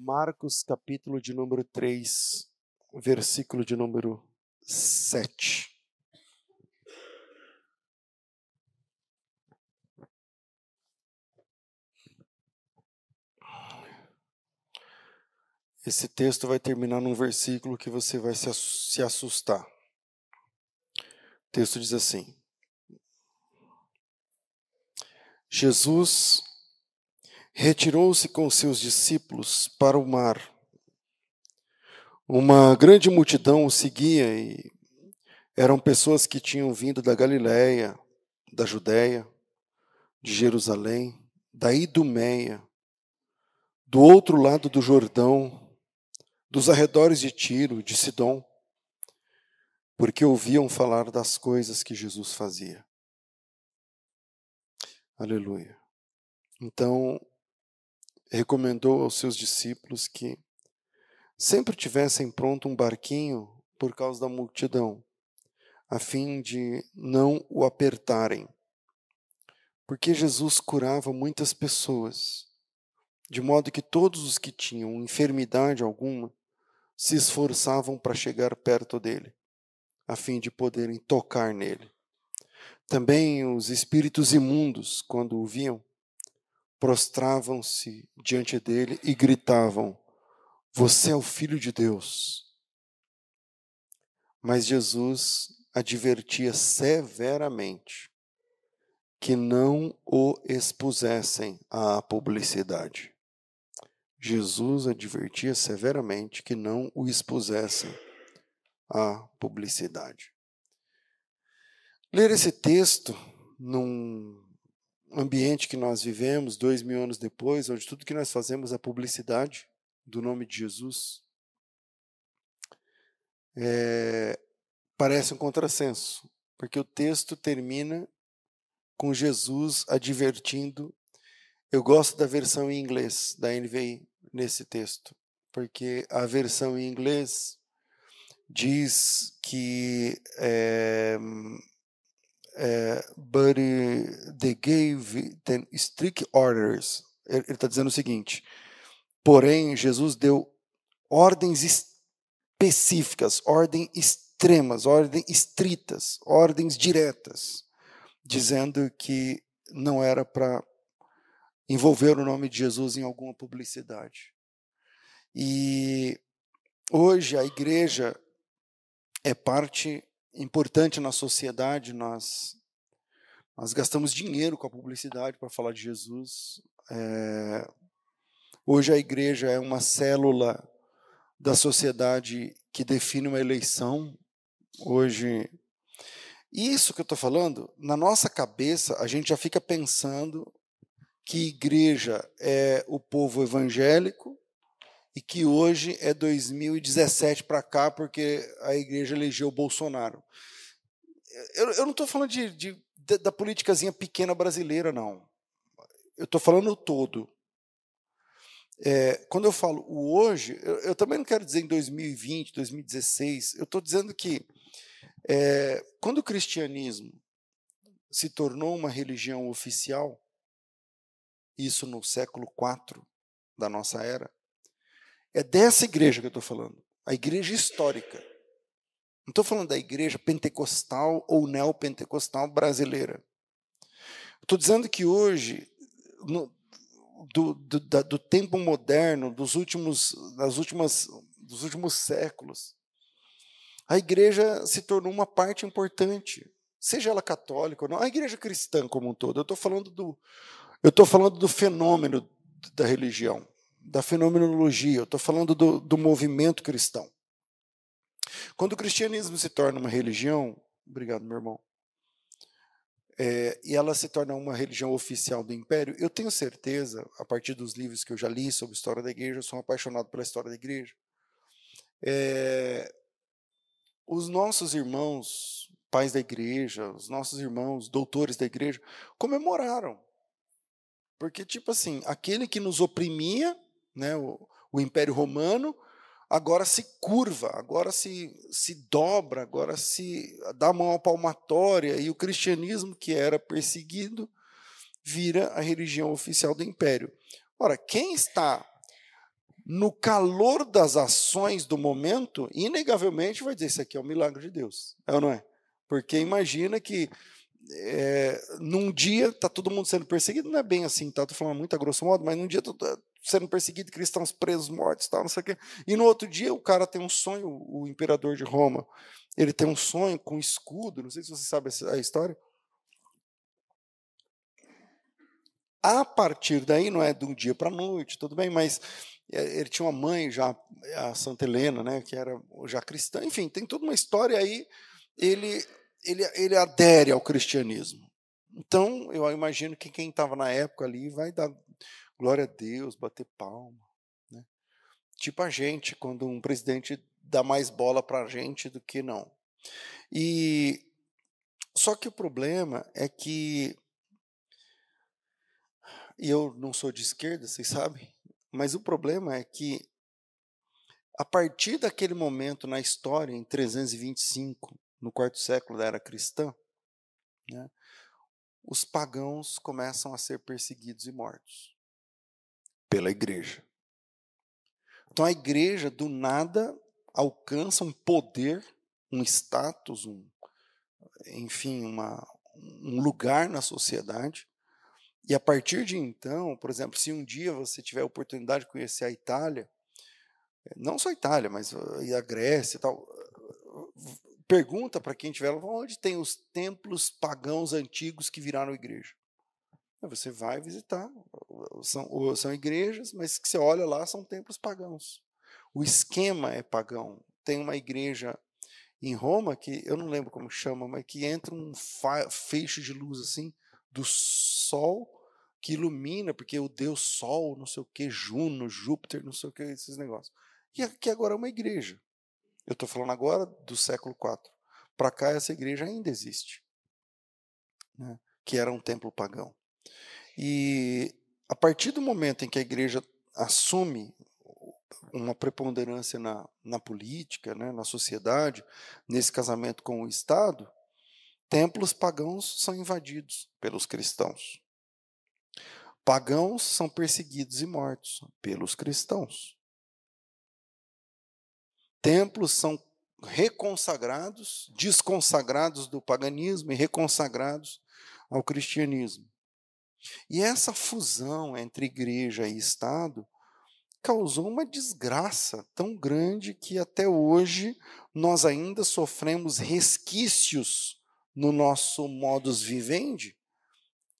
Marcos, capítulo de número 3, versículo de número 7. Esse texto vai terminar num versículo que você vai se assustar. O texto diz assim: Jesus retirou-se com seus discípulos para o mar. Uma grande multidão o seguia e eram pessoas que tinham vindo da Galiléia, da Judéia, de Jerusalém, da Idumeia, do outro lado do Jordão, dos arredores de Tiro, de Sidom, porque ouviam falar das coisas que Jesus fazia. Aleluia. Então, recomendou aos seus discípulos que sempre tivessem pronto um barquinho por causa da multidão, a fim de não o apertarem. Porque Jesus curava muitas pessoas, de modo que todos os que tinham enfermidade alguma se esforçavam para chegar perto dele, a fim de poderem tocar nele. Também os espíritos imundos, quando o viam, prostravam-se diante dele e gritavam: Você é o filho de Deus. Mas Jesus advertia severamente que não o expusessem à publicidade. Jesus advertia severamente que não o expusessem à publicidade. Ler esse texto num ambiente que nós vivemos, dois mil anos depois, onde tudo que nós fazemos é publicidade do nome de Jesus, é, parece um contrassenso, porque o texto termina com Jesus advertindo. Eu gosto da versão em inglês, da NVI, nesse texto, porque a versão em inglês diz que é, é, but they gave them strict orders. Ele está dizendo o seguinte: porém, Jesus deu ordens específicas, ordens extremas, ordens estritas, ordens diretas, dizendo que não era para envolver o nome de Jesus em alguma publicidade. E hoje a igreja é parte importante na sociedade, nós, nós gastamos dinheiro com a publicidade para falar de Jesus. É, hoje a igreja é uma célula da sociedade que define uma eleição. Hoje. Isso que eu estou falando, na nossa cabeça, a gente já fica pensando que igreja é o povo evangélico e que hoje é 2017 para cá, porque a igreja elegeu o Bolsonaro. Eu, eu não estou falando de, de, da politicazinha pequena brasileira, não. Eu estou falando o todo. É, quando eu falo o hoje, eu, eu, também não quero dizer em 2020, 2016. Eu estou dizendo que é, quando o cristianismo se tornou uma religião oficial, isso no século IV da nossa era, é dessa igreja que eu estou falando, a igreja histórica. Não estou falando da igreja pentecostal ou neopentecostal brasileira. Estou dizendo que hoje, no, do, do, da, do, tempo moderno, dos últimos, das últimas, dos últimos séculos, a igreja se tornou uma parte importante, seja ela católica ou não, a igreja cristã como um todo. Eu estou falando do, eu estou falando do fenômeno da religião da fenomenologia, eu estou falando do, do movimento cristão. Quando o cristianismo se torna uma religião, obrigado, meu irmão, é, e ela se torna uma religião oficial do império, eu tenho certeza, a partir dos livros que eu já li sobre história da igreja, eu sou um apaixonado pela história da igreja. É, os nossos irmãos, pais da igreja, os nossos irmãos, doutores da igreja, comemoraram. Porque, tipo assim, aquele que nos oprimia né, o, o Império Romano, agora se curva, agora se, se dobra, agora se dá mão à palmatória, e o cristianismo, que era perseguido, vira a religião oficial do império. Ora, quem está no calor das ações do momento, inegavelmente vai dizer: Isso aqui é um milagre de Deus. É ou não é? Porque imagina que é, num dia está todo mundo sendo perseguido, não é bem assim, tá? Estou falando muito a grosso modo, mas num dia está sendo perseguido, cristãos presos, mortos, tal, não sei o quê. E no outro dia o cara tem um sonho, o imperador de Roma, ele tem um sonho com escudo, não sei se você sabe a história. A partir daí, não é de um dia para a noite, tudo bem, mas é, ele tinha uma mãe já, a Santa Helena, né, que era já cristã, enfim, tem toda uma história aí, ele, ele, ele adere ao cristianismo. Então, eu imagino que quem estava na época ali vai dar glória a Deus, bater palma. Né? Tipo a gente, quando um presidente dá mais bola para a gente do que não. E só que o problema é que e eu não sou de esquerda, vocês sabem, mas o problema é que a partir daquele momento na história, em 325, no quarto século da era cristã, né, os pagãos começam a ser perseguidos e mortos pela igreja. Então a igreja, do nada, alcança um poder, um status, um, enfim, uma, um lugar na sociedade. E a partir de então, por exemplo, se um dia você tiver a oportunidade de conhecer a Itália, não só a Itália, mas a Grécia e tal, pergunta para quem tiver onde tem os templos pagãos antigos que viraram igreja. Você vai visitar, são, são igrejas, mas que você olha lá são templos pagãos. O esquema é pagão. Tem uma igreja em Roma que eu não lembro como chama, mas que entra um feixe de luz assim do sol que ilumina, porque o Deus Sol, não sei o que, Juno, Júpiter, não sei o que, esses negócios. E aqui agora é uma igreja. Eu estou falando agora do século IV. Para cá, essa igreja ainda existe, né? que era um templo pagão. E a partir do momento em que a igreja assume uma preponderância na, na política, né, na sociedade, nesse casamento com o Estado, templos pagãos são invadidos pelos cristãos. Pagãos são perseguidos e mortos pelos cristãos. Templos são reconsagrados, desconsagrados do paganismo e reconsagrados ao cristianismo. E essa fusão entre igreja e Estado causou uma desgraça tão grande que até hoje nós ainda sofremos resquícios no nosso modus vivendi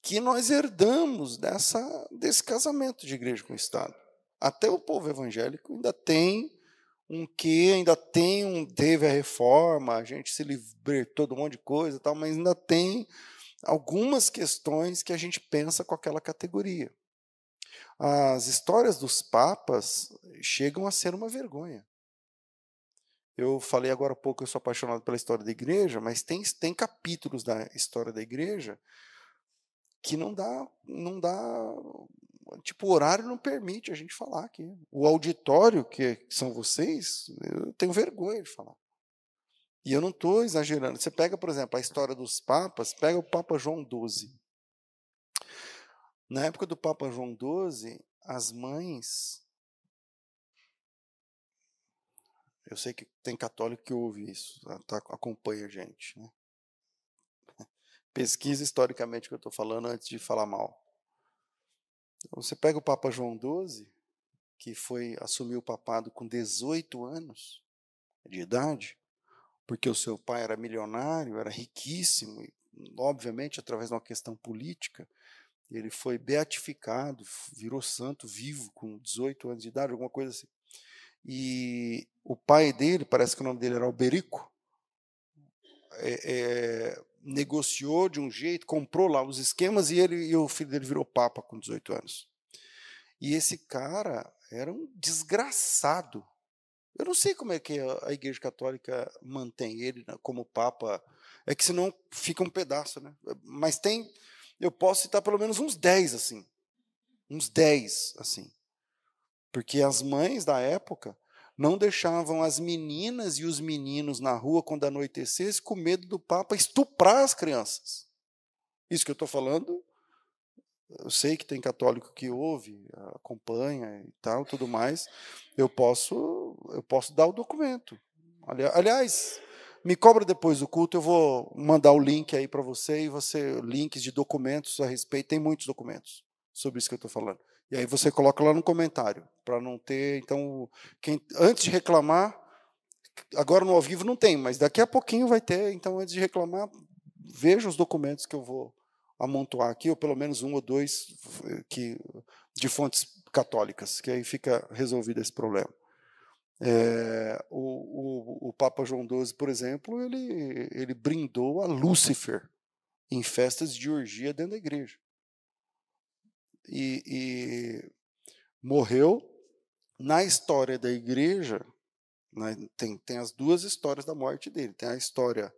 que nós herdamos dessa, desse casamento de igreja com Estado. Até o povo evangélico ainda tem um que, ainda tem um, teve a reforma, a gente se libertou de um monte de coisa, tal, mas ainda tem algumas questões que a gente pensa com aquela categoria. As histórias dos papas chegam a ser uma vergonha. Eu falei agora há pouco, eu sou apaixonado pela história da igreja, mas tem, tem capítulos da história da igreja que não dá, não dá, tipo, o horário não permite a gente falar aqui. O auditório, que são vocês, eu tenho vergonha de falar. E eu não estou exagerando. Você pega, por exemplo, a história dos papas, pega o Papa João XII. Na época do Papa João XII, as mães. Eu sei que tem católico que ouve isso, tá, tá acompanha a gente. Né? Pesquisa historicamente o que eu estou falando antes de falar mal. Então, você pega o Papa João XII, que foi assumir o papado com 18 anos de idade, porque o seu pai era milionário, era riquíssimo, e, obviamente, através de uma questão política, ele foi beatificado, virou santo vivo com 18 anos de idade, alguma coisa assim. E o pai dele, parece que o nome dele era Alberico, é, é, negociou de um jeito, comprou lá os esquemas e ele e o filho dele virou papa com 18 anos. E esse cara era um desgraçado, eu não sei como é que a Igreja Católica mantém ele né, como Papa. É que senão fica um pedaço, né? Mas tem, eu posso citar pelo menos uns 10 assim. Uns 10 assim. Porque as mães da época não deixavam as meninas e os meninos na rua quando anoitecesse com medo do Papa estuprar as crianças. Isso que eu estou falando eu sei que tem católico que ouve, acompanha e tal, tudo mais, eu posso, eu posso dar o documento. Aliás, me cobra depois do culto, eu vou mandar o link aí para você e você links de documentos a respeito, tem muitos documentos sobre isso que eu estou falando. E aí você coloca lá no comentário para não ter, então, quem antes de reclamar, agora no ao vivo não tem, mas daqui a pouquinho vai ter, então antes de reclamar, veja os documentos que eu vou amontoar aqui, ou pelo menos um ou dois que, de fontes católicas, que aí fica resolvido esse problema. É, o, o, o, Papa João XII, por exemplo, ele, ele brindou a Lúcifer em festas de orgia dentro da igreja. E, e morreu na história da igreja. Né, tem, tem as duas histórias da morte dele. Tem a história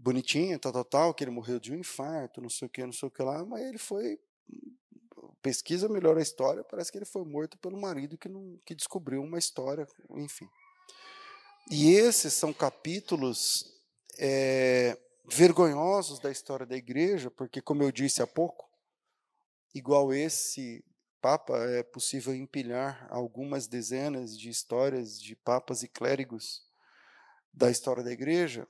bonitinha, tal, tal, tal, que ele morreu de um infarto, não sei o que, não sei o que lá, mas ele foi. Pesquisa melhor a história, parece que ele foi morto pelo marido que, não, que descobriu uma história, enfim. E esses são capítulos é, vergonhosos da história da igreja, porque, como eu disse há pouco, igual esse Papa, é possível empilhar algumas dezenas de histórias de papas e clérigos da história da igreja,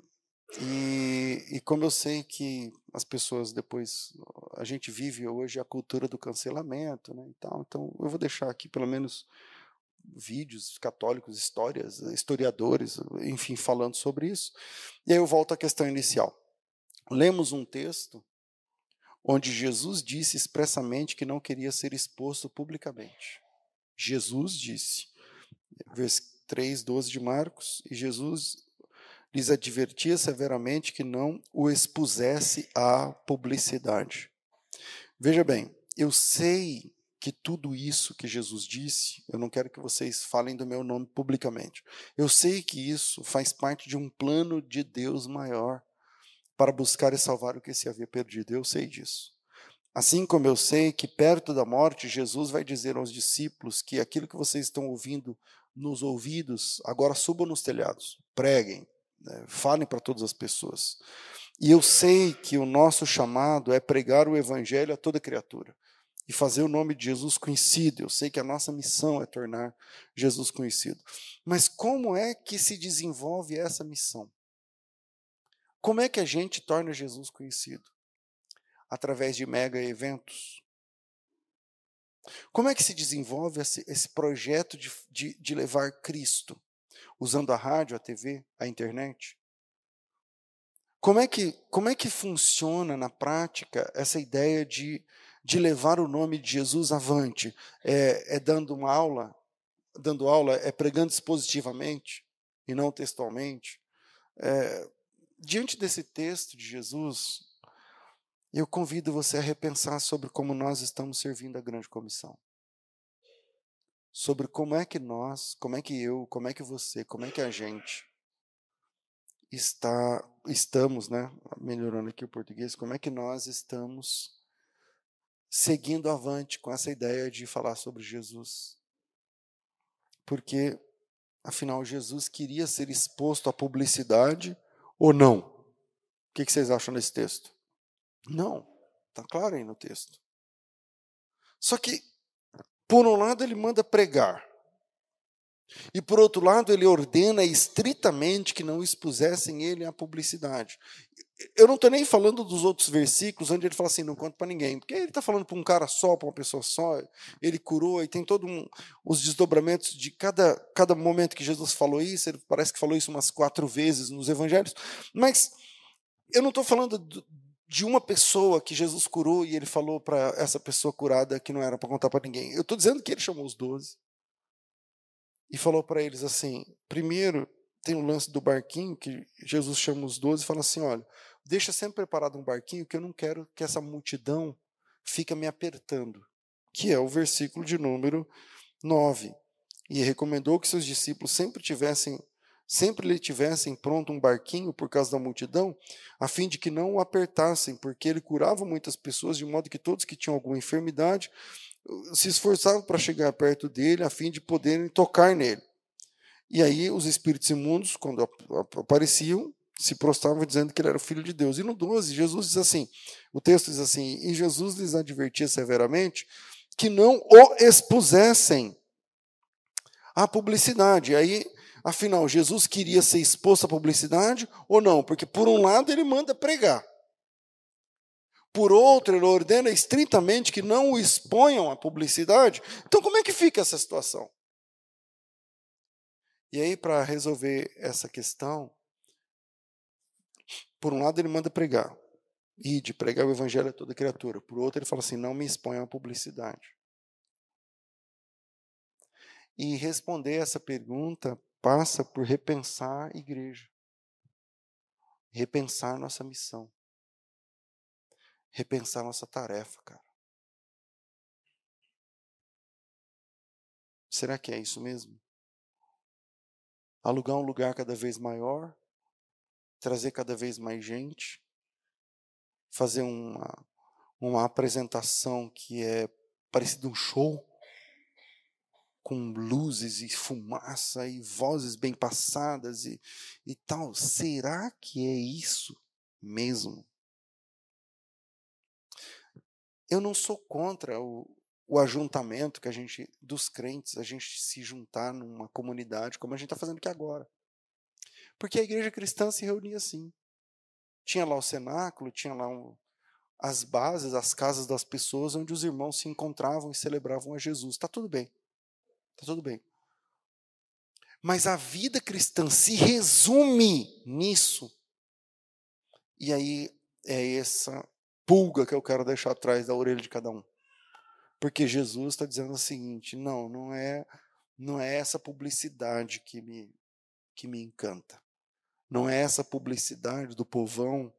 e, e, como eu sei que as pessoas depois a gente vive hoje a cultura do cancelamento, né, e tal, então eu vou deixar aqui pelo menos vídeos católicos, histórias, historiadores, enfim, falando sobre isso. E aí eu volto à questão inicial. Lemos um texto onde Jesus disse expressamente que não queria ser exposto publicamente. Jesus disse, versículo 3, 12 de Marcos, e Jesus lhes advertia severamente que não o expusesse à publicidade. Veja bem, eu sei que tudo isso que Jesus disse, eu não quero que vocês falem do meu nome publicamente. Eu sei que isso faz parte de um plano de Deus maior para buscar e salvar o que se havia perdido. Eu sei disso. Assim como eu sei que perto da morte, Jesus vai dizer aos discípulos que aquilo que vocês estão ouvindo nos ouvidos, agora subam nos telhados, preguem, né, falem para todas as pessoas. E eu sei que o nosso chamado é pregar o evangelho a toda criatura e fazer o nome de Jesus conhecido. Eu sei que a nossa missão é tornar Jesus conhecido. Mas como é que se desenvolve essa missão? Como é que a gente torna Jesus conhecido? Através de mega eventos. Como é que se desenvolve esse, esse projeto de, de, de levar Cristo? Usando a rádio, a TV, a internet? Como é que, como é que funciona na prática essa ideia de, de levar o nome de Jesus avante? É, é dando uma aula, dando aula, é pregando expositivamente e não textualmente? É, diante desse texto de Jesus, eu convido você a repensar sobre como nós estamos servindo a grande comissão sobre como é que nós, como é que eu, como é que você, como é que a gente está, estamos, né, melhorando aqui o português, como é que nós estamos seguindo avante com essa ideia de falar sobre Jesus. Porque, afinal, Jesus queria ser exposto à publicidade ou não? O que vocês acham desse texto? Não, está claro aí no texto. Só que por um lado, ele manda pregar. E por outro lado, ele ordena estritamente que não expusessem ele à publicidade. Eu não estou nem falando dos outros versículos onde ele fala assim, não conta para ninguém, porque ele está falando para um cara só, para uma pessoa só, ele curou, e tem todos um, os desdobramentos de cada, cada momento que Jesus falou isso, ele parece que falou isso umas quatro vezes nos evangelhos, mas eu não estou falando de uma pessoa que Jesus curou e ele falou para essa pessoa curada que não era para contar para ninguém. Eu estou dizendo que ele chamou os doze e falou para eles assim: primeiro, tem o lance do barquinho, que Jesus chama os doze e fala assim: olha, deixa sempre preparado um barquinho, que eu não quero que essa multidão fique me apertando. Que é o versículo de número 9. E recomendou que seus discípulos sempre tivessem sempre lhe tivessem pronto um barquinho por causa da multidão, a fim de que não o apertassem, porque ele curava muitas pessoas, de modo que todos que tinham alguma enfermidade uh, se esforçavam para chegar perto dele, a fim de poderem tocar nele. E aí os espíritos imundos, quando apareciam, se prostravam dizendo que ele era o filho de Deus. E no 12, Jesus diz assim: o texto diz assim: E Jesus lhes advertia severamente que não o expusessem à publicidade. Aí, afinal, Jesus queria ser exposto à publicidade ou não? Porque, por um lado, ele manda pregar. Por outro, ele ordena estritamente que não o exponham à publicidade. Então, como é que fica essa situação? E aí, para resolver essa questão, por um lado, ele manda pregar. E de pregar o evangelho a toda criatura. Por outro, ele fala assim: não me exponham à publicidade. E responder essa pergunta passa por repensar a igreja, repensar nossa missão, repensar nossa tarefa, cara. Será que é isso mesmo? Alugar um lugar cada vez maior, trazer cada vez mais gente, fazer uma, uma apresentação que é parecida um show, com luzes e fumaça e vozes bem passadas e, e tal. Será que é isso mesmo? Eu não sou contra o, o ajuntamento que a gente, dos crentes, a gente se juntar numa comunidade, como a gente está fazendo aqui agora. Porque a igreja cristã se reunia assim. Tinha lá o cenáculo, tinha lá um, as bases, as casas das pessoas onde os irmãos se encontravam e celebravam a Jesus. Está tudo bem. Está tudo bem. Mas a vida cristã se resume nisso. E aí é essa pulga que eu quero deixar atrás da orelha de cada um. Porque Jesus está dizendo o seguinte: não, não é, não é essa publicidade que me, que me encanta. Não é essa publicidade do povão,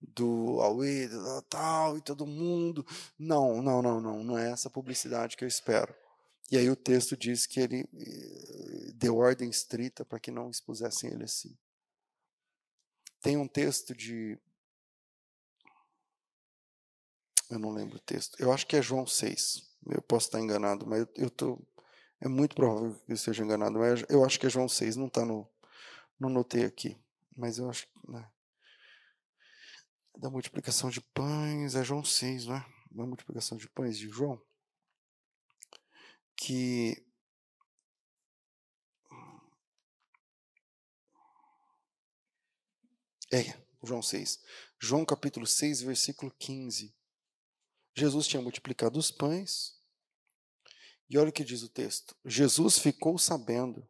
do Aue, tal, e todo mundo. Não, não, não, não. Não é essa publicidade que eu espero. E aí o texto diz que ele eh, deu ordem estrita para que não expusessem ele assim. Tem um texto de. Eu não lembro o texto. Eu acho que é João 6. Eu posso estar enganado, mas eu, tô, é muito provável que eu esteja enganado. Mas eu acho que é João 6, não está no, não notei aqui, mas eu acho que. Né? Da multiplicação de pães, é João 6, não é? Da multiplicação de pães de João. Que. É, João 6. João capítulo 6, versículo 15. Jesus tinha multiplicado os pães. E olha o que diz o texto. Jesus ficou sabendo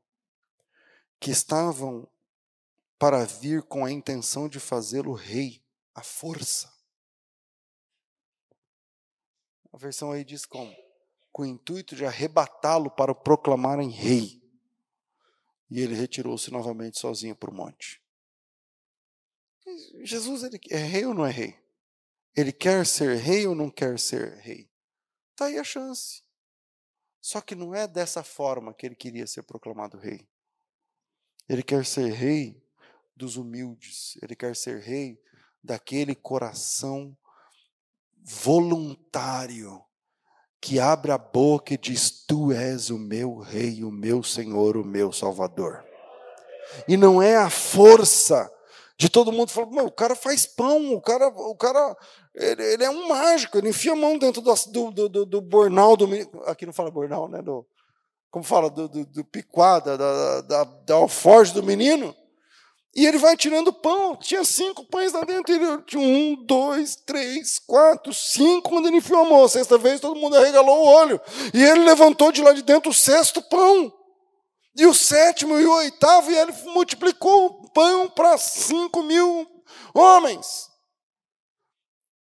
que estavam para vir com a intenção de fazê-lo rei, à força. A versão aí diz como? Com o intuito de arrebatá-lo para o proclamarem rei. E ele retirou-se novamente sozinho para o monte. Jesus ele é rei ou não é rei? Ele quer ser rei ou não quer ser rei? Está aí a chance. Só que não é dessa forma que ele queria ser proclamado rei. Ele quer ser rei dos humildes, ele quer ser rei daquele coração voluntário que abre a boca e diz: Tu és o meu rei, o meu Senhor, o meu Salvador. E não é a força de todo mundo falar, o cara faz pão, o cara, o cara ele, ele, é um mágico, ele enfia a mão dentro do, do, do, do bornal do aqui não fala bornal, né? Do, como fala, do, do, do picuá, da, da, da, da alforge do menino. E ele vai tirando pão. Tinha cinco pães lá dentro. Ele tinha um, dois, três, quatro, cinco. Quando ele enfiou a mão sexta vez, todo mundo arregalou o olho. E ele levantou de lá de dentro o sexto pão. E o sétimo e o oitavo. E ele multiplicou o pão para cinco mil homens.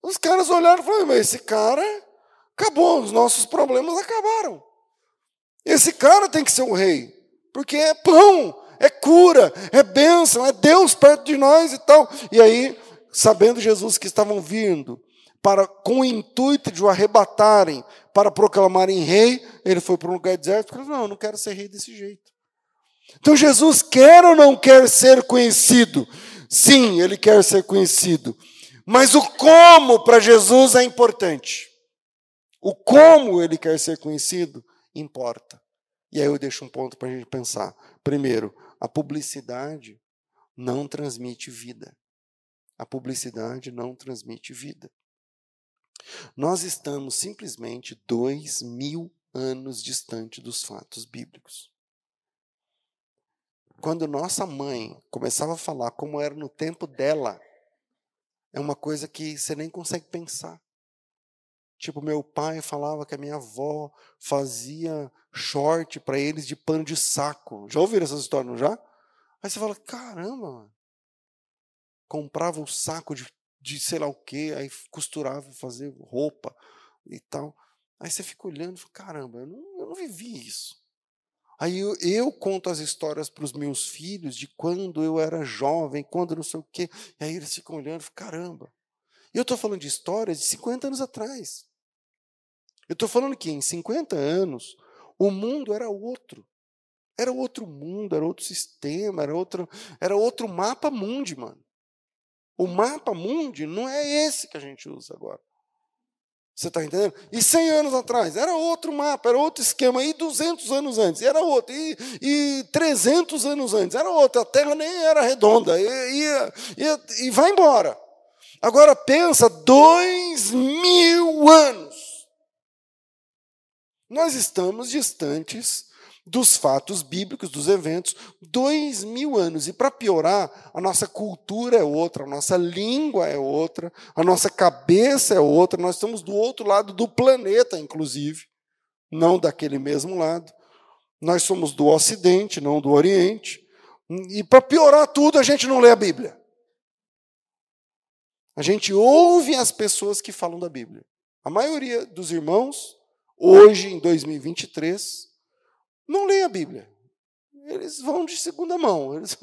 Os caras olharam e falaram: Mas esse cara acabou. Os nossos problemas acabaram. Esse cara tem que ser o rei. Porque é pão é cura, é bênção, é Deus perto de nós e tal. E aí, sabendo Jesus que estavam vindo para com o intuito de o arrebatarem para proclamarem rei, ele foi para um lugar deserto e falou: Não, eu não quero ser rei desse jeito. Então Jesus quer ou não quer ser conhecido? Sim, ele quer ser conhecido. Mas o como para Jesus é importante. O como ele quer ser conhecido importa. E aí eu deixo um ponto para a gente pensar. Primeiro, a publicidade não transmite vida. A publicidade não transmite vida. Nós estamos simplesmente dois mil anos distante dos fatos bíblicos. Quando nossa mãe começava a falar como era no tempo dela, é uma coisa que você nem consegue pensar. Tipo, meu pai falava que a minha avó fazia short para eles de pano de saco. Já ouviram essas histórias, não já? Aí você fala, caramba, mano. Comprava um saco de, de sei lá o quê, aí costurava, fazia roupa e tal. Aí você fica olhando e fala, caramba, eu não, eu não vivi isso. Aí eu, eu conto as histórias para os meus filhos de quando eu era jovem, quando não sei o quê. E aí eles ficam olhando e falam, caramba. E eu estou falando de histórias de 50 anos atrás. Eu estou falando que em 50 anos o mundo era outro. Era outro mundo, era outro sistema, era outro, era outro mapa mundi, mano. O mapa mundi não é esse que a gente usa agora. Você está entendendo? E 100 anos atrás era outro mapa, era outro esquema. E 200 anos antes era outro. E, e 300 anos antes era outro. A Terra nem era redonda. E, e, e vai embora. Agora pensa, dois mil anos. Nós estamos distantes dos fatos bíblicos, dos eventos, dois mil anos. E para piorar, a nossa cultura é outra, a nossa língua é outra, a nossa cabeça é outra. Nós estamos do outro lado do planeta, inclusive, não daquele mesmo lado. Nós somos do Ocidente, não do Oriente. E para piorar tudo, a gente não lê a Bíblia. A gente ouve as pessoas que falam da Bíblia. A maioria dos irmãos, hoje em 2023, não leem a Bíblia. Eles vão de segunda mão. Eles,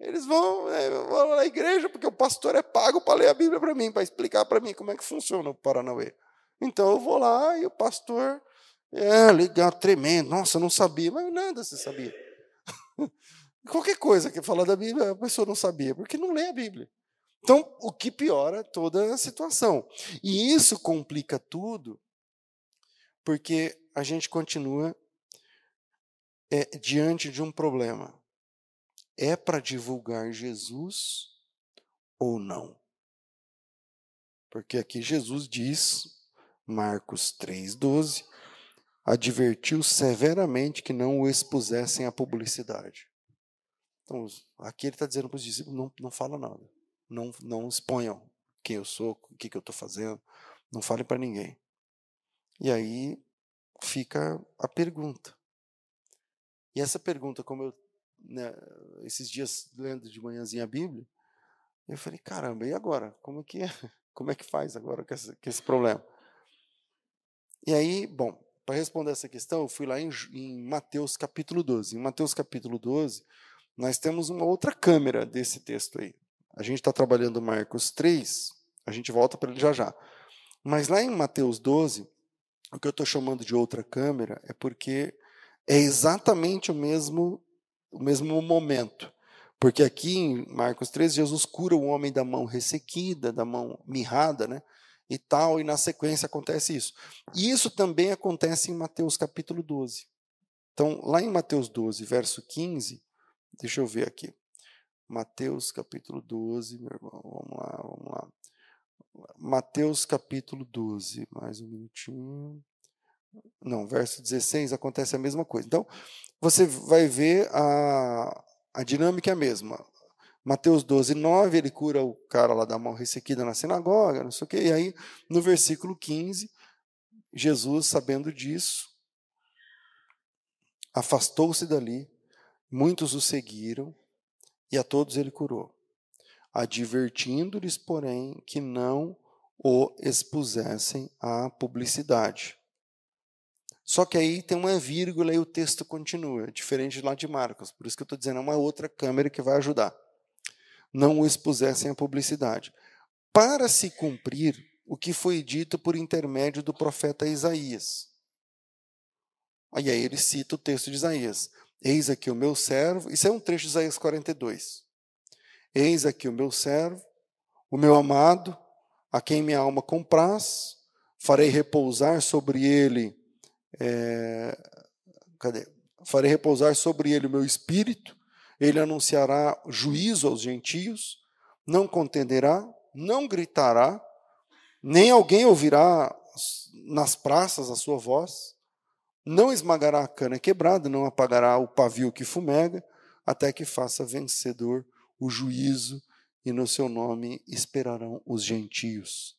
eles vão, é, vão na igreja porque o pastor é pago para ler a Bíblia para mim, para explicar para mim como é que funciona o Paranauê. Então eu vou lá e o pastor, é legal, tremendo. Nossa, não sabia, mas nada você sabia. Qualquer coisa que fala da Bíblia, a pessoa não sabia, porque não lê a Bíblia. Então, o que piora toda a situação. E isso complica tudo, porque a gente continua é, diante de um problema. É para divulgar Jesus ou não? Porque aqui Jesus diz, Marcos 3,12, advertiu severamente que não o expusessem à publicidade. Então, aqui ele está dizendo para os discípulos: não, não fala nada. Não, não exponham quem eu sou, o que, que eu estou fazendo. Não fale para ninguém. E aí fica a pergunta: e essa pergunta, como eu, né, esses dias lendo de manhãzinha a Bíblia, eu falei, caramba, e agora? Como é que, é? Como é que faz agora com esse, com esse problema? E aí, bom, para responder essa questão, eu fui lá em, em Mateus capítulo 12. Em Mateus capítulo 12, nós temos uma outra câmera desse texto aí. A gente está trabalhando Marcos 3, a gente volta para ele já já. Mas lá em Mateus 12, o que eu estou chamando de outra câmera é porque é exatamente o mesmo, o mesmo momento. Porque aqui em Marcos 13, Jesus cura o homem da mão ressequida, da mão mirrada, né? E tal, e na sequência acontece isso. E isso também acontece em Mateus capítulo 12. Então, lá em Mateus 12, verso 15, deixa eu ver aqui. Mateus capítulo 12, meu irmão, vamos lá, vamos lá. Mateus capítulo 12, mais um minutinho. Não, verso 16 acontece a mesma coisa. Então, você vai ver a, a dinâmica é a mesma. Mateus 12, 9, ele cura o cara lá da mão ressequida na sinagoga, não sei o quê. E aí, no versículo 15, Jesus, sabendo disso, afastou-se dali, muitos o seguiram, e a todos ele curou, advertindo-lhes, porém, que não o expusessem à publicidade. Só que aí tem uma vírgula e o texto continua, diferente lá de Marcos. Por isso que eu estou dizendo, é uma outra câmera que vai ajudar. Não o expusessem à publicidade. Para se cumprir o que foi dito por intermédio do profeta Isaías. E aí ele cita o texto de Isaías. Eis aqui o meu servo. Isso é um trecho de Isaías 42. Eis aqui o meu servo, o meu amado, a quem minha alma compraz. Farei repousar sobre ele é, cadê? Farei repousar sobre ele o meu espírito, Ele anunciará juízo aos gentios, não contenderá, não gritará, nem alguém ouvirá nas praças a sua voz, não esmagará a cana quebrada, não apagará o pavio que fumega, até que faça vencedor o juízo, e no seu nome esperarão os gentios.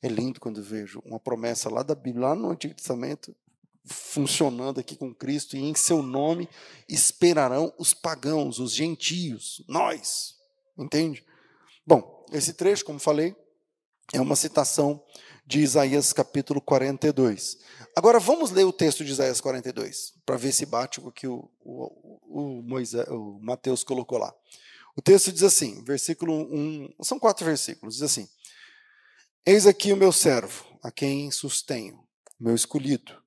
É lindo quando vejo uma promessa lá da Bíblia, lá no Antigo Testamento, funcionando aqui com Cristo, e em seu nome esperarão os pagãos, os gentios, nós. Entende? Bom, esse trecho, como falei, é uma citação de Isaías capítulo 42. Agora vamos ler o texto de Isaías 42, para ver se bate o que o, o, o, Moisés, o Mateus colocou lá. O texto diz assim, versículo 1, são quatro versículos, diz assim: Eis aqui o meu servo, a quem sustenho, meu escolhido,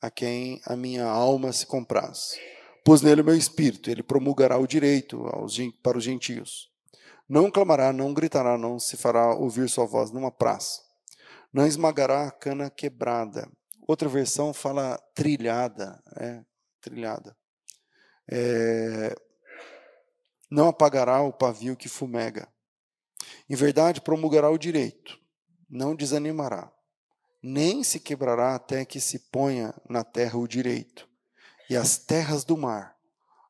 a quem a minha alma se compraz. Pus nele o meu espírito, ele promulgará o direito aos, para os gentios. Não clamará, não gritará, não se fará ouvir sua voz numa praça. Não esmagará a cana quebrada. Outra versão fala trilhada, é, trilhada. É, não apagará o pavio que fumega. Em verdade, promulgará o direito, não desanimará nem se quebrará até que se ponha na terra o direito, e as terras do mar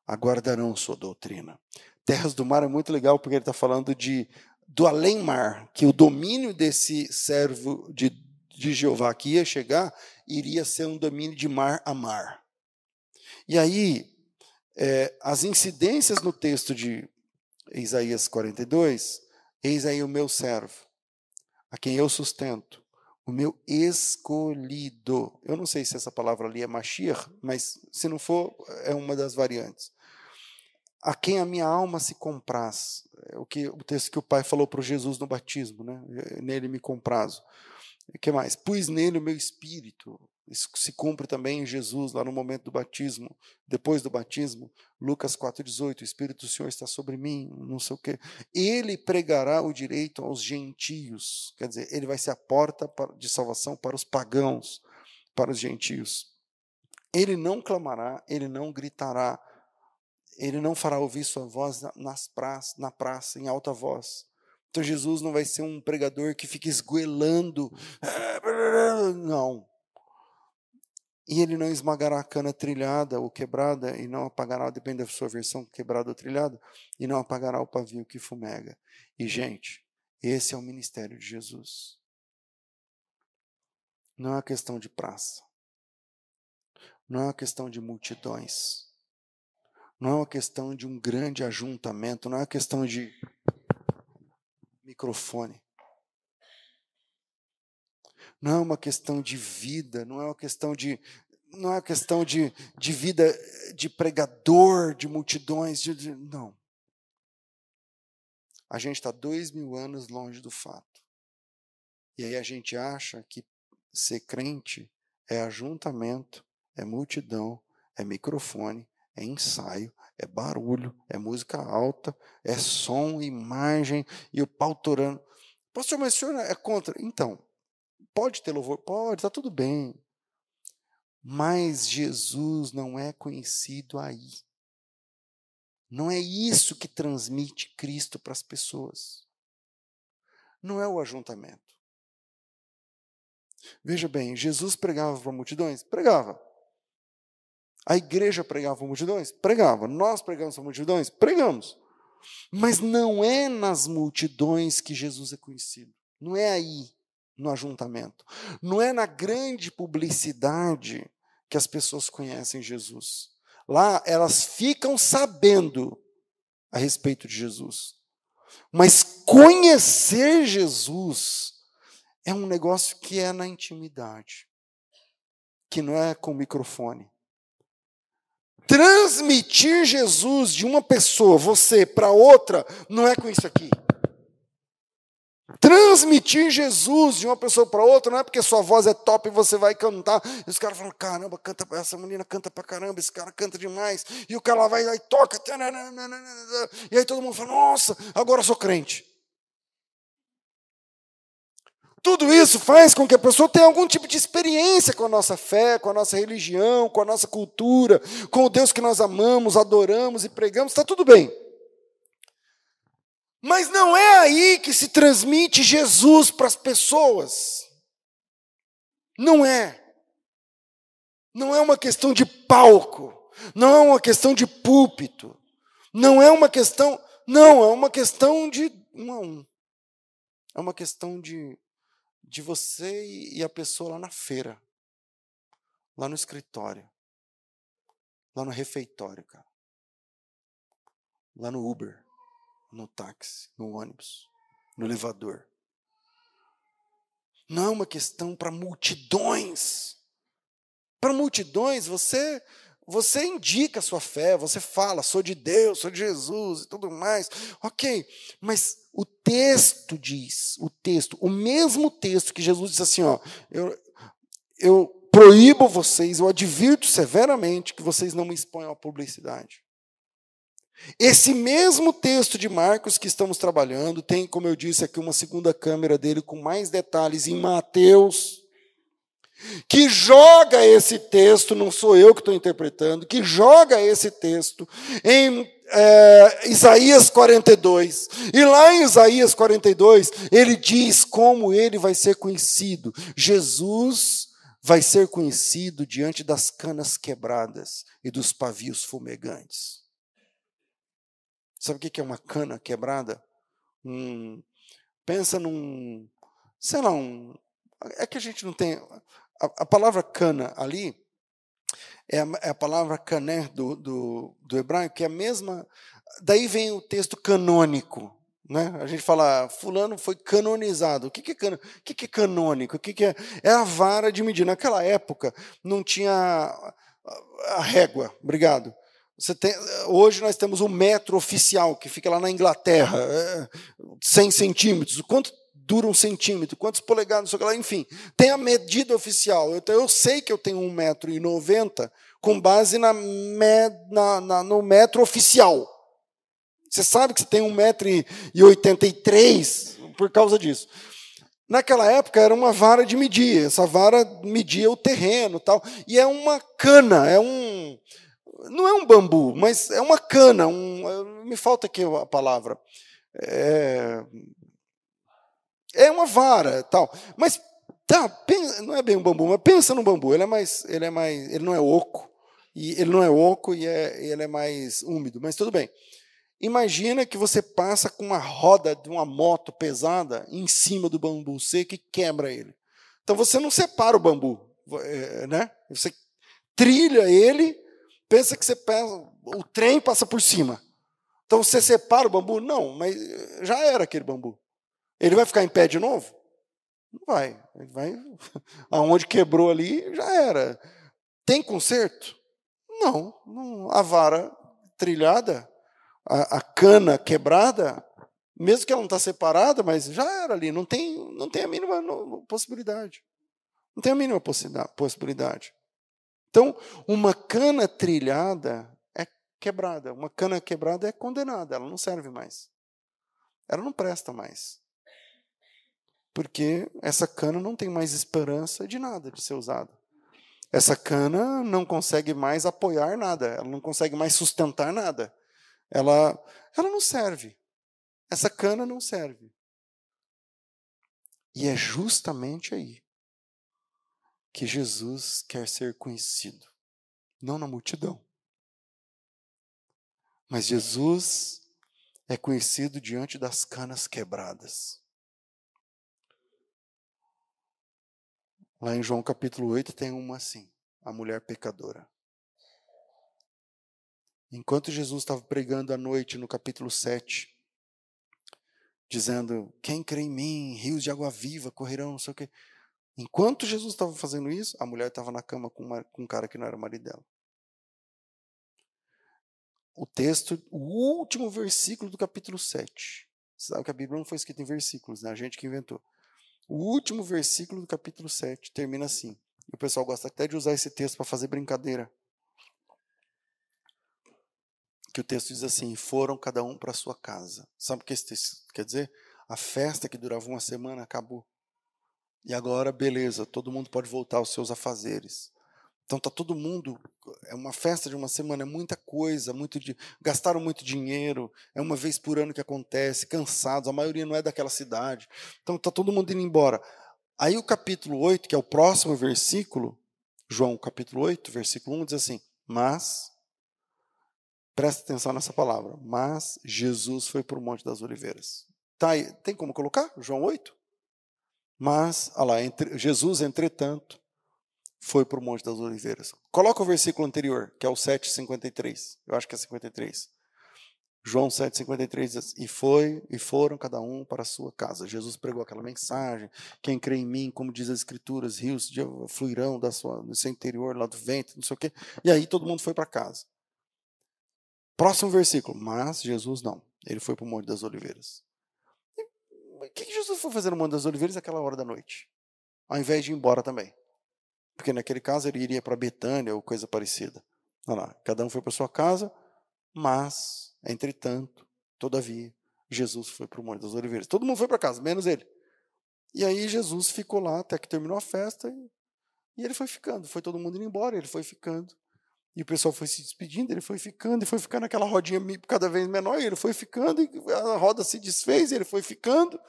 aguardarão sua doutrina. Terras do mar é muito legal porque ele está falando de do além-mar, que o domínio desse servo de, de Jeová que ia chegar iria ser um domínio de mar a mar. E aí, é, as incidências no texto de Isaías 42, eis aí o meu servo, a quem eu sustento, o meu escolhido. Eu não sei se essa palavra ali é Mashiach, mas se não for, é uma das variantes. A quem a minha alma se compraz. É o, que, o texto que o pai falou para Jesus no batismo, né? nele me comprazo. O que mais? Pus nele o meu espírito. Isso se cumpre também em Jesus, lá no momento do batismo, depois do batismo, Lucas 4,18, o Espírito do Senhor está sobre mim, não sei o quê. Ele pregará o direito aos gentios, quer dizer, ele vai ser a porta de salvação para os pagãos, para os gentios. Ele não clamará, ele não gritará, ele não fará ouvir sua voz nas praças, na praça, em alta voz. Então Jesus não vai ser um pregador que fica esgoelando. Não. E ele não esmagará a cana trilhada ou quebrada, e não apagará, depende da sua versão, quebrada ou trilhada, e não apagará o pavio que fumega. E, gente, esse é o ministério de Jesus. Não é uma questão de praça. Não é uma questão de multidões. Não é uma questão de um grande ajuntamento. Não é uma questão de microfone. Não é uma questão de vida, não é uma questão de não é uma questão de, de vida de pregador, de multidões, de, de, não. A gente está dois mil anos longe do fato. E aí a gente acha que ser crente é ajuntamento, é multidão, é microfone, é ensaio, é barulho, é música alta, é som, imagem e o pau torando. Pastor, mas o senhor é contra? Então, Pode ter louvor? Pode, está tudo bem. Mas Jesus não é conhecido aí. Não é isso que transmite Cristo para as pessoas. Não é o ajuntamento. Veja bem, Jesus pregava para multidões? Pregava. A igreja pregava para multidões? Pregava. Nós pregamos para multidões? Pregamos. Mas não é nas multidões que Jesus é conhecido. Não é aí no ajuntamento. Não é na grande publicidade que as pessoas conhecem Jesus. Lá elas ficam sabendo a respeito de Jesus. Mas conhecer Jesus é um negócio que é na intimidade, que não é com microfone. Transmitir Jesus de uma pessoa, você, para outra, não é com isso aqui. Transmitir Jesus de uma pessoa para outra, não é porque sua voz é top e você vai cantar. E os caras falam: caramba, canta, essa menina canta para caramba, esse cara canta demais. E o cara lá vai e toca. E aí todo mundo fala: nossa, agora eu sou crente. tudo isso faz com que a pessoa tenha algum tipo de experiência com a nossa fé, com a nossa religião, com a nossa cultura, com o Deus que nós amamos, adoramos e pregamos, está tudo bem. Mas não é aí que se transmite Jesus para as pessoas. Não é. Não é uma questão de palco, não é uma questão de púlpito, não é uma questão, não, é uma questão de um a um. É uma questão de, de você e a pessoa lá na feira, lá no escritório, lá no refeitório, cara. Lá no Uber, no táxi, no ônibus, no elevador. Não é uma questão para multidões. Para multidões, você você indica a sua fé, você fala, sou de Deus, sou de Jesus e tudo mais. Ok, mas o texto diz, o texto, o mesmo texto que Jesus disse assim, ó, eu, eu proíbo vocês, eu advirto severamente que vocês não me exponham à publicidade. Esse mesmo texto de Marcos que estamos trabalhando, tem, como eu disse aqui, uma segunda câmera dele com mais detalhes em Mateus que joga esse texto, não sou eu que estou interpretando, que joga esse texto em é, Isaías 42. E lá em Isaías 42, ele diz como ele vai ser conhecido. Jesus vai ser conhecido diante das canas quebradas e dos pavios fumegantes. Sabe o que é uma cana quebrada? Hum, pensa num, sei lá, um, é que a gente não tem. A, a palavra cana ali é a, é a palavra cané do, do, do, hebraico, que é a mesma. Daí vem o texto canônico. Né? A gente fala, fulano foi canonizado. O que, que, é, can, o que, que é canônico? O que, que é? É a vara de medir. Naquela época não tinha a régua. Obrigado. Tem, hoje nós temos o metro oficial, que fica lá na Inglaterra, é, 100 centímetros. Quanto dura um centímetro, quantos polegadas, lá, enfim. Tem a medida oficial. Então eu sei que eu tenho 1,90m com base na, na, na, no metro oficial. Você sabe que você tem 1,83m por causa disso. Naquela época era uma vara de medir, essa vara media o terreno tal. E é uma cana, é um. Não é um bambu, mas é uma cana. Um, me falta aqui a palavra. É, é uma vara, tal. Mas tá, pensa, não é bem um bambu, mas pensa no bambu. Ele é mais, ele é mais, ele não é oco e ele não é oco e é, ele é mais úmido. Mas tudo bem. Imagina que você passa com uma roda de uma moto pesada em cima do bambu seco e quebra ele. Então você não separa o bambu, é, né? Você trilha ele, pensa que você pesa, o trem passa por cima. Então você separa o bambu? Não, mas já era aquele bambu. Ele vai ficar em pé de novo? Não vai. Ele vai. Aonde quebrou ali, já era. Tem conserto? Não. não. A vara trilhada, a, a, cana quebrada, mesmo que ela não está separada, mas já era ali. Não tem, não tem a mínima possibilidade. Não tem a mínima possibilidade. Então, uma cana trilhada é quebrada. Uma cana quebrada é condenada. Ela não serve mais. Ela não presta mais porque essa cana não tem mais esperança de nada de ser usada. Essa cana não consegue mais apoiar nada, ela não consegue mais sustentar nada. Ela, ela não serve. Essa cana não serve. E é justamente aí que Jesus quer ser conhecido, não na multidão. Mas Jesus é conhecido diante das canas quebradas. Lá em João capítulo 8 tem uma assim, a mulher pecadora. Enquanto Jesus estava pregando à noite no capítulo 7, dizendo: Quem crê em mim, rios de água viva correrão, não sei o quê. Enquanto Jesus estava fazendo isso, a mulher estava na cama com, uma, com um cara que não era o marido dela. O texto, o último versículo do capítulo 7. Você sabe que a Bíblia não foi escrita em versículos, né? a gente que inventou. O último versículo do capítulo 7 termina assim. E o pessoal gosta até de usar esse texto para fazer brincadeira. Que o texto diz assim: foram cada um para sua casa. Sabe o que esse texto quer dizer? A festa que durava uma semana acabou. E agora, beleza, todo mundo pode voltar aos seus afazeres. Então tá todo mundo, é uma festa de uma semana, é muita coisa, muito de, gastaram muito dinheiro, é uma vez por ano que acontece, cansados, a maioria não é daquela cidade. Então tá todo mundo indo embora. Aí o capítulo 8, que é o próximo versículo, João capítulo 8, versículo 1 diz assim: "Mas presta atenção nessa palavra, mas Jesus foi para o Monte das Oliveiras". Tá aí, tem como colocar? João 8? Mas, olha lá, entre, Jesus, entretanto, foi para o Monte das Oliveiras. Coloca o versículo anterior, que é o 7,53. Eu acho que é 53. João 7,53 diz: E foi, e foram cada um para a sua casa. Jesus pregou aquela mensagem: quem crê em mim, como diz as Escrituras, rios fluirão da sua, seu interior, lá do vento, não sei o quê. E aí todo mundo foi para casa. Próximo versículo. Mas Jesus não. Ele foi para o Monte das Oliveiras. O que Jesus foi fazer no Monte das Oliveiras naquela hora da noite? Ao invés de ir embora também. Porque naquele caso ele iria para Betânia ou coisa parecida. Olha lá, cada um foi para sua casa, mas, entretanto, todavia, Jesus foi para o Monte das Oliveiras. Todo mundo foi para casa, menos ele. E aí Jesus ficou lá até que terminou a festa e, e ele foi ficando. Foi todo mundo indo embora, ele foi ficando. E o pessoal foi se despedindo, ele foi ficando, e foi ficando aquela rodinha cada vez menor, e ele foi ficando, e a roda se desfez, ele foi ficando.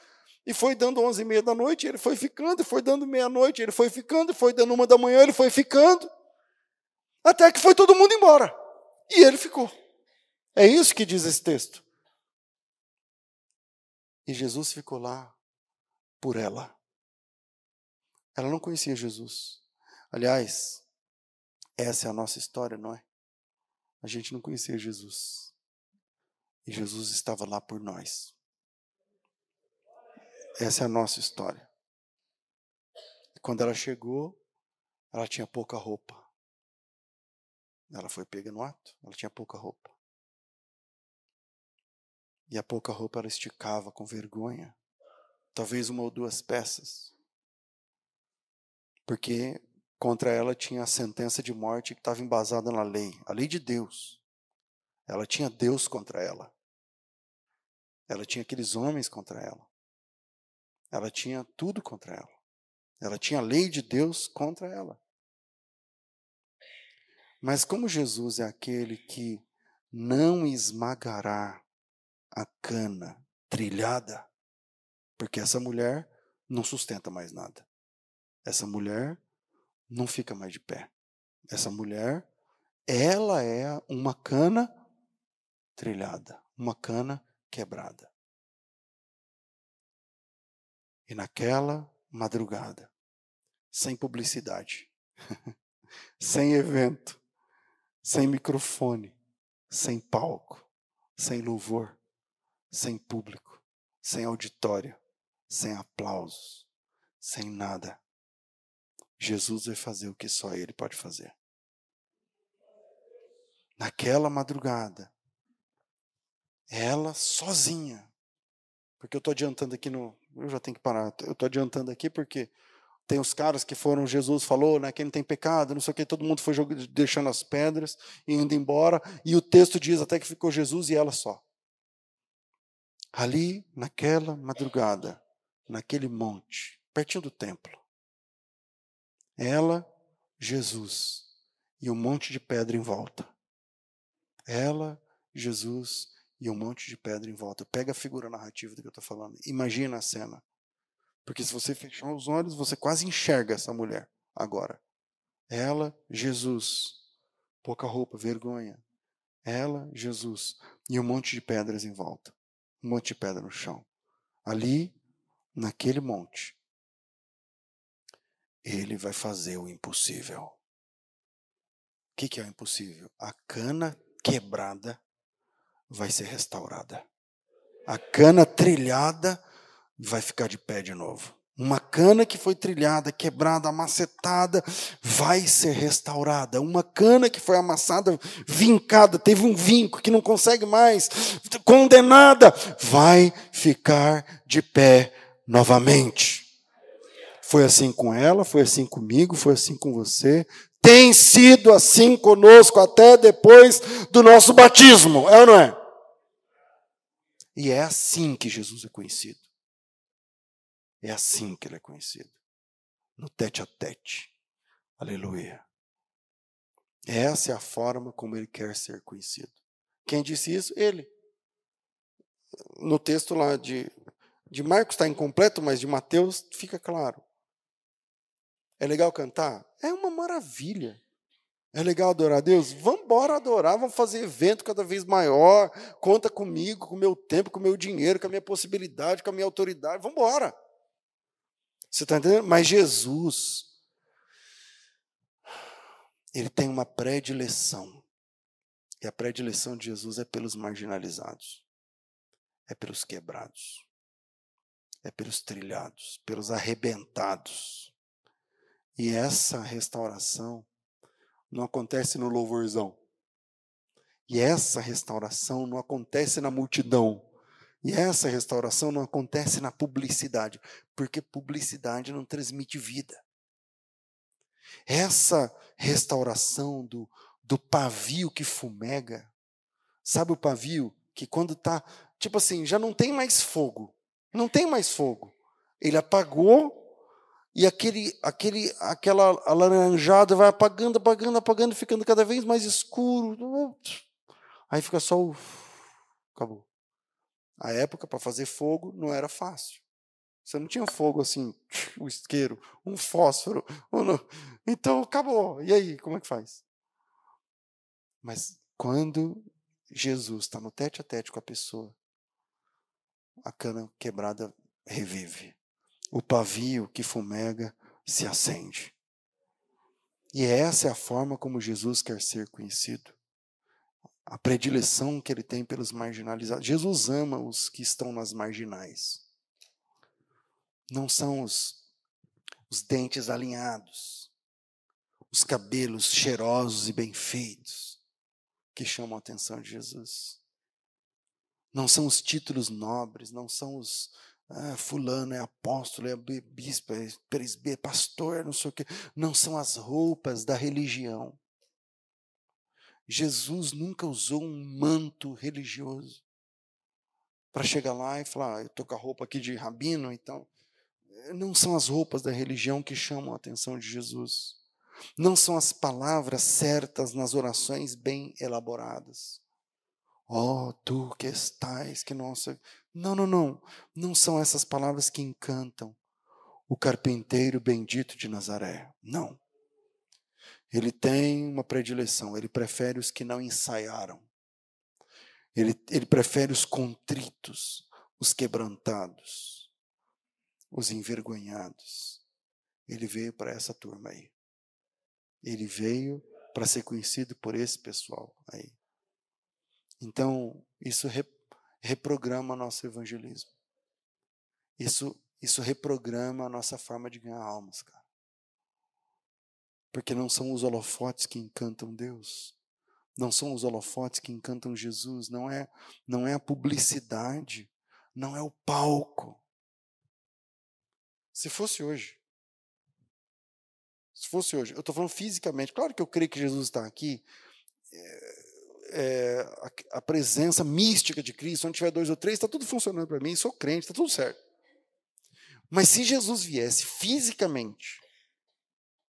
E foi dando onze e meia da noite, ele foi ficando, e foi dando meia-noite, ele foi ficando, e foi dando uma da manhã, ele foi ficando. Até que foi todo mundo embora. E ele ficou. É isso que diz esse texto. E Jesus ficou lá por ela. Ela não conhecia Jesus. Aliás, essa é a nossa história, não é? A gente não conhecia Jesus. E Jesus estava lá por nós. Essa é a nossa história. Quando ela chegou, ela tinha pouca roupa. Ela foi pega no ato, ela tinha pouca roupa. E a pouca roupa ela esticava com vergonha. Talvez uma ou duas peças. Porque contra ela tinha a sentença de morte que estava embasada na lei, a lei de Deus. Ela tinha Deus contra ela. Ela tinha aqueles homens contra ela. Ela tinha tudo contra ela. Ela tinha a lei de Deus contra ela. Mas como Jesus é aquele que não esmagará a cana trilhada, porque essa mulher não sustenta mais nada. Essa mulher não fica mais de pé. Essa mulher, ela é uma cana trilhada, uma cana quebrada. E naquela madrugada, sem publicidade, sem evento, sem microfone, sem palco, sem louvor, sem público, sem auditório, sem aplausos, sem nada. Jesus vai fazer o que só Ele pode fazer. Naquela madrugada, ela sozinha, porque eu estou adiantando aqui no, eu já tenho que parar. Eu estou adiantando aqui porque tem os caras que foram, Jesus falou, né, quem não tem pecado, não sei o que, todo mundo foi jogando, deixando as pedras e indo embora. E o texto diz até que ficou Jesus e ela só. Ali, naquela madrugada, naquele monte, pertinho do templo. Ela, Jesus e um monte de pedra em volta. Ela, Jesus e um monte de pedra em volta. Pega a figura narrativa do que eu estou falando. Imagina a cena. Porque se você fechar os olhos, você quase enxerga essa mulher agora. Ela, Jesus. Pouca roupa, vergonha. Ela, Jesus. E um monte de pedras em volta. Um monte de pedra no chão. Ali, naquele monte, ele vai fazer o impossível. O que, que é o impossível? A cana quebrada vai ser restaurada. A cana trilhada vai ficar de pé de novo. Uma cana que foi trilhada, quebrada, amacetada, vai ser restaurada. Uma cana que foi amassada, vincada, teve um vinco que não consegue mais, condenada, vai ficar de pé novamente. Foi assim com ela, foi assim comigo, foi assim com você, tem sido assim conosco até depois do nosso batismo, é ou não é? E é assim que Jesus é conhecido. É assim que ele é conhecido. no tete a tete. Aleluia. Essa é a forma como ele quer ser conhecido. Quem disse isso? Ele. No texto lá de, de Marcos está incompleto, mas de Mateus fica claro. É legal cantar? É uma maravilha. É legal adorar a Deus? Vamos embora adorar, vamos fazer evento cada vez maior. Conta comigo, com o meu tempo, com o meu dinheiro, com a minha possibilidade, com a minha autoridade. Vamos embora. Você está entendendo? Mas Jesus, ele tem uma predileção. E a predileção de Jesus é pelos marginalizados, é pelos quebrados, é pelos trilhados, pelos arrebentados. E essa restauração não acontece no louvorzão. E essa restauração não acontece na multidão. E essa restauração não acontece na publicidade, porque publicidade não transmite vida. Essa restauração do, do pavio que fumega, sabe o pavio que quando está, tipo assim, já não tem mais fogo, não tem mais fogo. Ele apagou e aquele, aquele, aquela alaranjada vai apagando, apagando, apagando, ficando cada vez mais escuro. Aí fica só o. Acabou. A época para fazer fogo não era fácil. Você não tinha fogo assim, o isqueiro, um fósforo. Então acabou. E aí, como é que faz? Mas quando Jesus está no tete a tete com a pessoa, a cana quebrada revive o pavio que fumega se acende. E essa é a forma como Jesus quer ser conhecido. A predileção que ele tem pelos marginalizados. Jesus ama os que estão nas marginais. Não são os, os dentes alinhados, os cabelos cheirosos e bem feitos que chamam a atenção de Jesus. Não são os títulos nobres, não são os, ah, fulano é apóstolo, é bispo, é presbítero, é pastor, não sei o quê. Não são as roupas da religião. Jesus nunca usou um manto religioso para chegar lá e falar, ah, eu estou com a roupa aqui de rabino, então. Não são as roupas da religião que chamam a atenção de Jesus. Não são as palavras certas nas orações bem elaboradas. Oh, tu que estais, que nossa. Não, não, não. Não são essas palavras que encantam o carpinteiro bendito de Nazaré. Não. Ele tem uma predileção, ele prefere os que não ensaiaram. Ele, ele prefere os contritos, os quebrantados, os envergonhados. Ele veio para essa turma aí. Ele veio para ser conhecido por esse pessoal aí. Então, isso reprograma nosso evangelismo. Isso, isso reprograma a nossa forma de ganhar almas, cara. Porque não são os holofotes que encantam Deus. Não são os holofotes que encantam Jesus. Não é, não é a publicidade. Não é o palco. Se fosse hoje, se fosse hoje, eu estou falando fisicamente, claro que eu creio que Jesus está aqui, é, a, a, presença mística de Cristo, onde tiver dois ou três, está tudo funcionando para mim, sou crente, está tudo certo. Mas se Jesus viesse fisicamente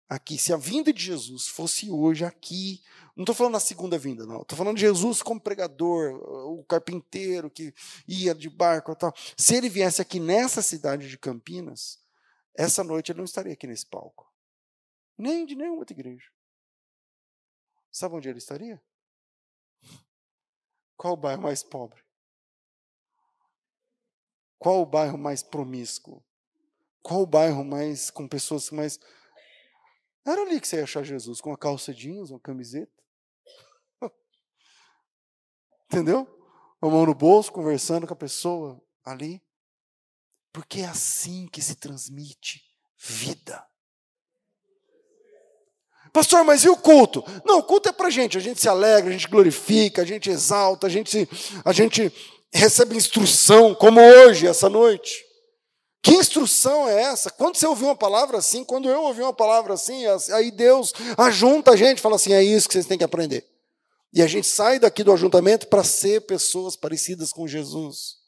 aqui, se a vinda de Jesus fosse hoje aqui, não estou falando na segunda vinda, não, estou falando de Jesus como pregador, o carpinteiro que ia de barco e tal. Se ele viesse aqui nessa cidade de Campinas, essa noite ele não estaria aqui nesse palco. Nem de nenhuma outra igreja. Sabe onde ele estaria? Qual o bairro mais pobre? Qual o bairro mais promíscuo? Qual o bairro mais com pessoas mais. Era ali que você ia achar Jesus, com uma calça jeans, uma camiseta. Entendeu? Uma mão no bolso, conversando com a pessoa ali. Porque é assim que se transmite vida. Pastor, mas e o culto? Não, o culto é para gente. A gente se alegra, a gente glorifica, a gente exalta, a gente, a gente recebe instrução, como hoje, essa noite. Que instrução é essa? Quando você ouviu uma palavra assim, quando eu ouvi uma palavra assim, aí Deus ajunta a gente fala assim: é isso que vocês têm que aprender. E a gente sai daqui do ajuntamento para ser pessoas parecidas com Jesus.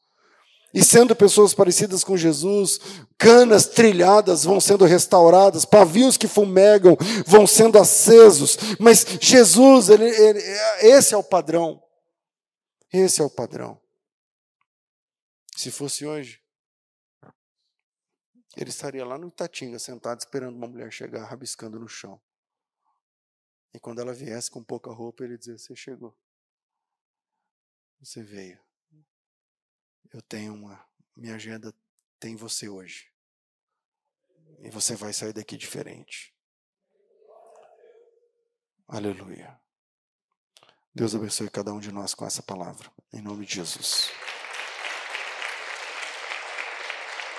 E sendo pessoas parecidas com Jesus, canas trilhadas vão sendo restauradas, pavios que fumegam vão sendo acesos. Mas Jesus, ele, ele, esse é o padrão. Esse é o padrão. Se fosse hoje, ele estaria lá no Itatinga, sentado, esperando uma mulher chegar, rabiscando no chão. E quando ela viesse com pouca roupa, ele dizia: Você chegou. Você veio. Eu tenho uma. Minha agenda tem você hoje. E você vai sair daqui diferente. Aleluia. Deus abençoe cada um de nós com essa palavra. Em nome de Jesus.